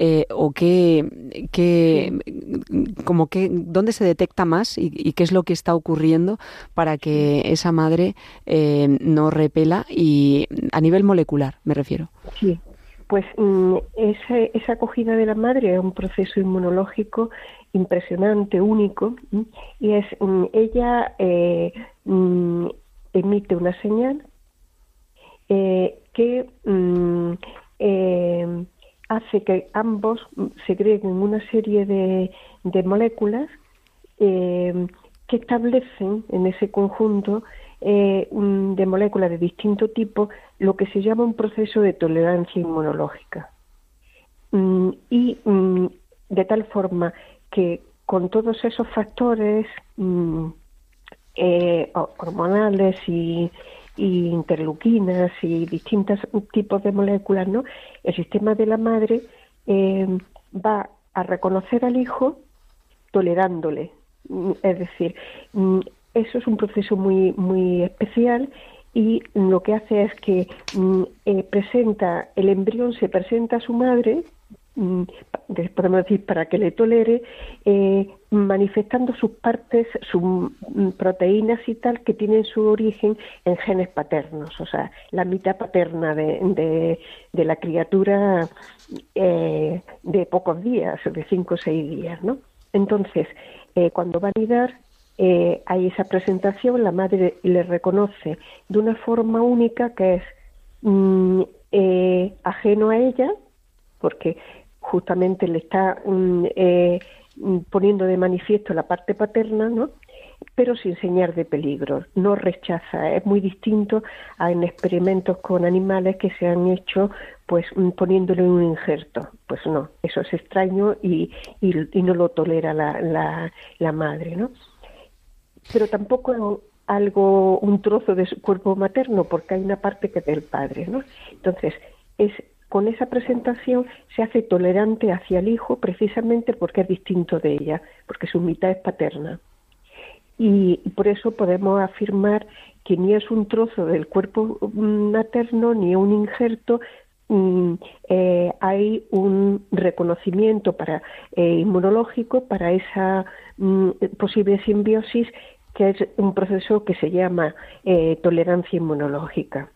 eh, o qué, qué como que, dónde se detecta más y, qué es lo que está ocurriendo para que esa madre eh, no repela y a nivel molecular me refiero. Sí, pues mm, esa, acogida de la madre es un proceso inmunológico impresionante, único, y es mm, ella eh, mm, emite una señal que hace que ambos segreguen una serie de, moléculas eh, que establecen en ese conjunto eh, de moléculas de distinto tipo lo que se llama un proceso de tolerancia inmunológica. Mm, y mm, de tal forma que con todos esos factores mm, eh, hormonales y, y interleuquinas y distintos tipos de moléculas, ¿no? El sistema de la madre eh, va a reconocer al hijo tolerándole. Mm, Es decir, mm, eso es un proceso muy, muy especial y lo que hace es que mm, eh, presenta, el embrión se presenta a su madre, de- podemos decir, para que le tolere, eh, manifestando sus partes, sus proteínas y tal, que tienen su origen en genes paternos, o sea, la mitad paterna de, de- la criatura eh, de pocos días, de cinco o seis días, ¿no? Entonces, eh, cuando va a nidar, eh, hay esa presentación, la madre le reconoce de una forma única que es mm, ajeno a ella, porque justamente le está mm, poniendo de manifiesto la parte paterna, ¿no? pero sin señal de peligro, no rechaza. Es muy distinto a en experimentos con animales que se han hecho pues mm, poniéndole un injerto. Pues no, eso es extraño y, y, y no lo tolera la, la, la madre, ¿no? Pero tampoco algo, un trozo de su cuerpo materno, porque hay una parte que es del padre, ¿no? Entonces, es con esa presentación se hace tolerante hacia el hijo precisamente porque es distinto de ella, porque su mitad es paterna. Y por eso podemos afirmar que ni es un trozo del cuerpo materno ni un injerto, mm, eh, hay un reconocimiento para eh, inmunológico para esa mm, posible simbiosis que es un proceso que se llama eh, tolerancia inmunológica.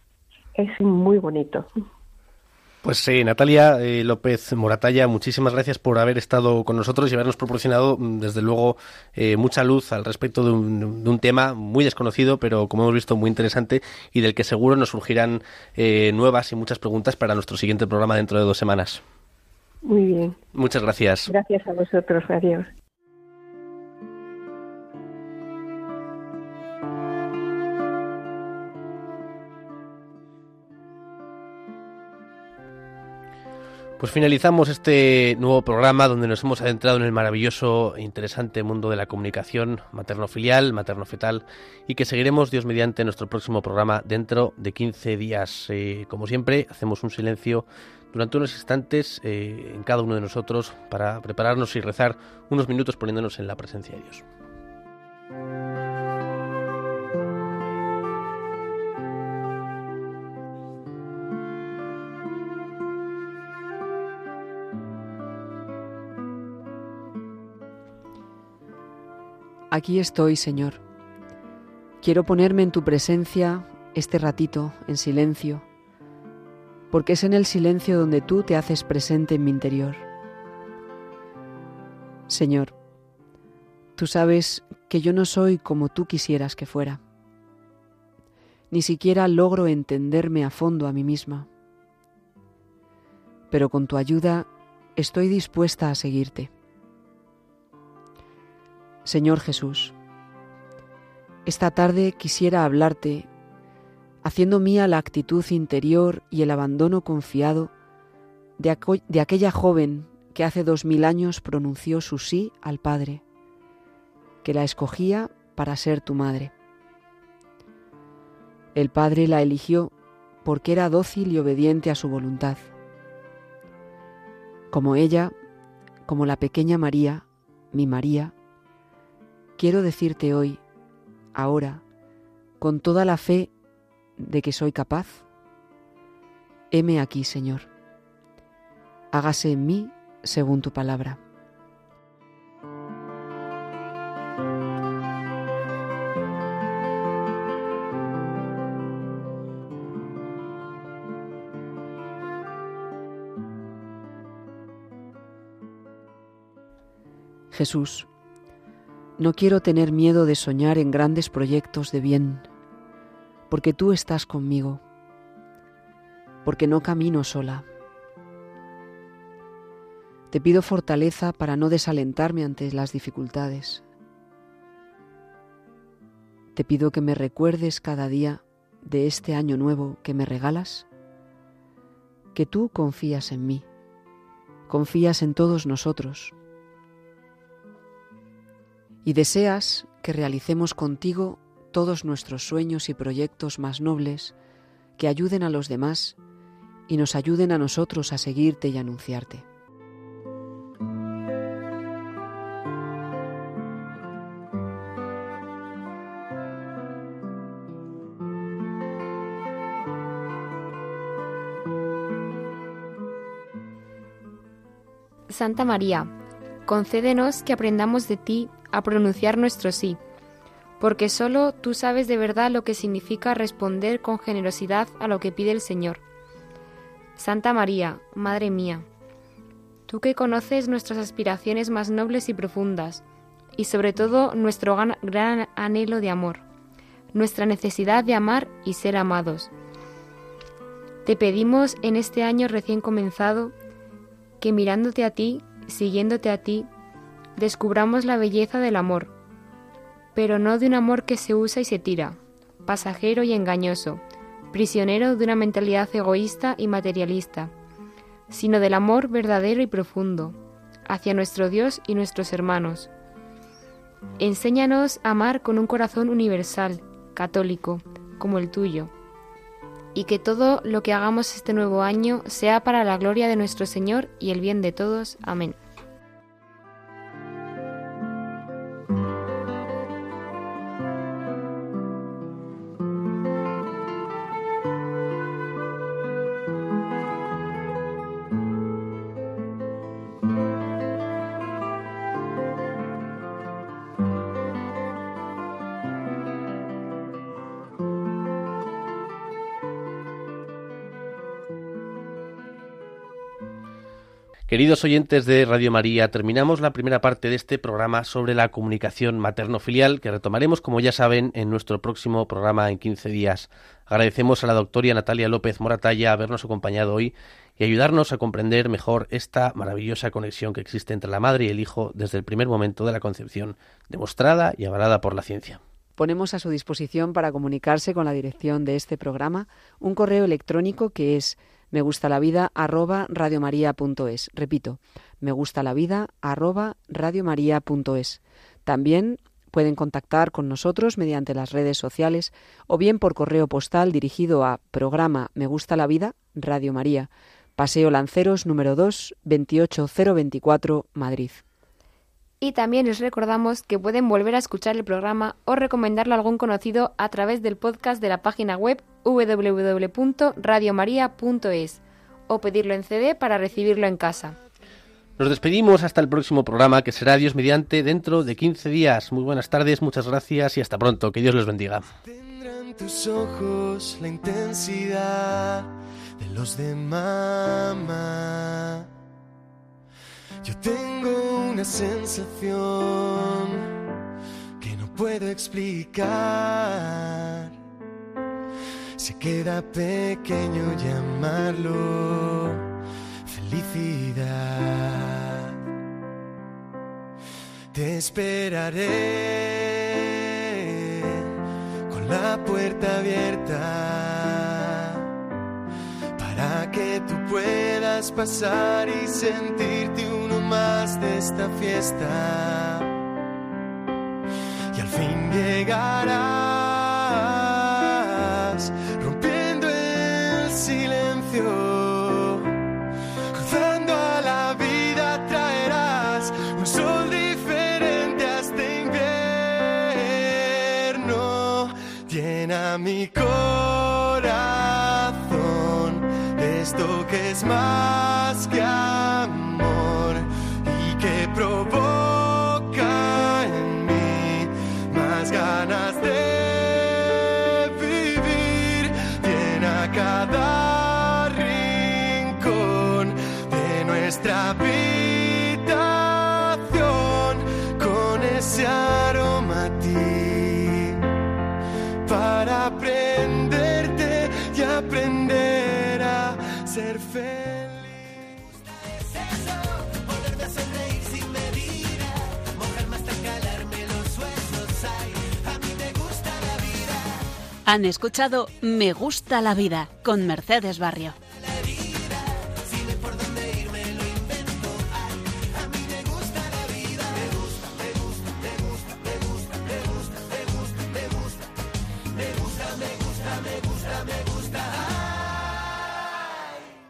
Es muy bonito. Pues eh, Natalia eh, López Moratalla, muchísimas gracias por haber estado con nosotros y habernos proporcionado, mm, desde luego, eh, mucha luz al respecto de un, de un, tema muy desconocido, pero como hemos visto muy interesante y del que seguro nos surgirán eh, nuevas y muchas preguntas para nuestro siguiente programa dentro de dos semanas. Muy bien. Muchas gracias. Gracias a vosotros. Adiós. Pues finalizamos este nuevo programa donde nos hemos adentrado en el maravilloso e interesante mundo de la comunicación materno-filial, materno-fetal y que seguiremos Dios mediante nuestro próximo programa dentro de 15 días. Eh, como siempre, hacemos un silencio durante unos instantes eh, en cada uno de nosotros para prepararnos y rezar unos minutos poniéndonos en la presencia de Dios. Aquí estoy, Señor. Quiero ponerme en tu presencia este ratito, en silencio, porque es en el silencio donde tú te haces presente en mi interior. Señor, tú sabes que yo no soy como tú quisieras que fuera. Ni siquiera logro entenderme a fondo a mí misma. Pero con tu ayuda estoy dispuesta a seguirte. Señor Jesús, esta tarde quisiera hablarte, haciendo mía la actitud interior y el abandono confiado de, aquella joven que hace dos mil años pronunció su sí al Padre, que la escogía para ser tu madre. El Padre la eligió porque era dócil y obediente a su voluntad. Como ella, como la pequeña María, mi María, quiero decirte hoy, ahora, con toda la fe de que soy capaz, heme aquí, Señor. Hágase en mí según tu palabra. Jesús, no quiero tener miedo de soñar en grandes proyectos de bien, porque tú estás conmigo, porque no camino sola. Te pido fortaleza para no desalentarme ante las dificultades. Te pido que me recuerdes cada día de este año nuevo que me regalas, que tú confías en mí, confías en todos nosotros y deseas que realicemos contigo todos nuestros sueños y proyectos más nobles que ayuden a los demás y nos ayuden a nosotros a seguirte y anunciarte. Santa María, concédenos que aprendamos de ti a pronunciar nuestro sí, porque solo tú sabes de verdad lo que significa responder con generosidad a lo que pide el Señor. Santa María, Madre mía, tú que conoces nuestras aspiraciones más nobles y profundas, y sobre todo nuestro gran, anhelo de amor, nuestra necesidad de amar y ser amados. Te pedimos en este año recién comenzado que mirándote a ti, siguiéndote a ti, descubramos la belleza del amor, pero no de un amor que se usa y se tira, pasajero y engañoso, prisionero de una mentalidad egoísta y materialista, sino del amor verdadero y profundo, hacia nuestro Dios y nuestros hermanos. Enséñanos a amar con un corazón universal, católico, como el tuyo, y que todo lo que hagamos este nuevo año sea para la gloria de nuestro Señor y el bien de todos. Amén. Queridos oyentes de Radio María, terminamos la primera parte de este programa sobre la comunicación materno-filial que retomaremos, como ya saben, en nuestro próximo programa en 15 días. Agradecemos a la doctora Natalia López Moratalla habernos acompañado hoy y ayudarnos a comprender mejor esta maravillosa conexión que existe entre la madre y el hijo desde el primer momento de la concepción, demostrada y avalada por la ciencia. Ponemos a su disposición para comunicarse con la dirección de este programa un correo electrónico que es me gusta la vida arroba radiomaria.es. Repito, me gusta la vida arroba radiomaria.es. También pueden contactar con nosotros mediante las redes sociales o bien por correo postal dirigido a programa Me gusta la vida, Radio María, Paseo Lanceros número 2, 28024, Madrid. Y también les recordamos que pueden volver a escuchar el programa o recomendarlo a algún conocido a través del podcast de la página web www.radiomaria.es o pedirlo en CD para recibirlo en casa. Nos despedimos hasta el próximo programa que será Dios mediante dentro de 15 días. Muy buenas tardes, muchas gracias y hasta pronto. Que Dios los bendiga. Tendrán tus ojos la intensidad de los de mamá. Yo tengo una sensación que no puedo explicar. Se queda pequeño llamarlo felicidad. Te esperaré con la puerta abierta para que tú puedas pasar y sentirte de esta fiesta. Y al fin llegarás rompiendo el silencio. Cruzando a la vida traerás un sol diferente a este invierno. Llena mi corazón de esto que es más que ser feliz. Volverme a sonreír sin medida, mojarme hasta calarme los huesos. Ay, a mí me gusta la vida. Han escuchado Me gusta la vida con Mercedes Barrio.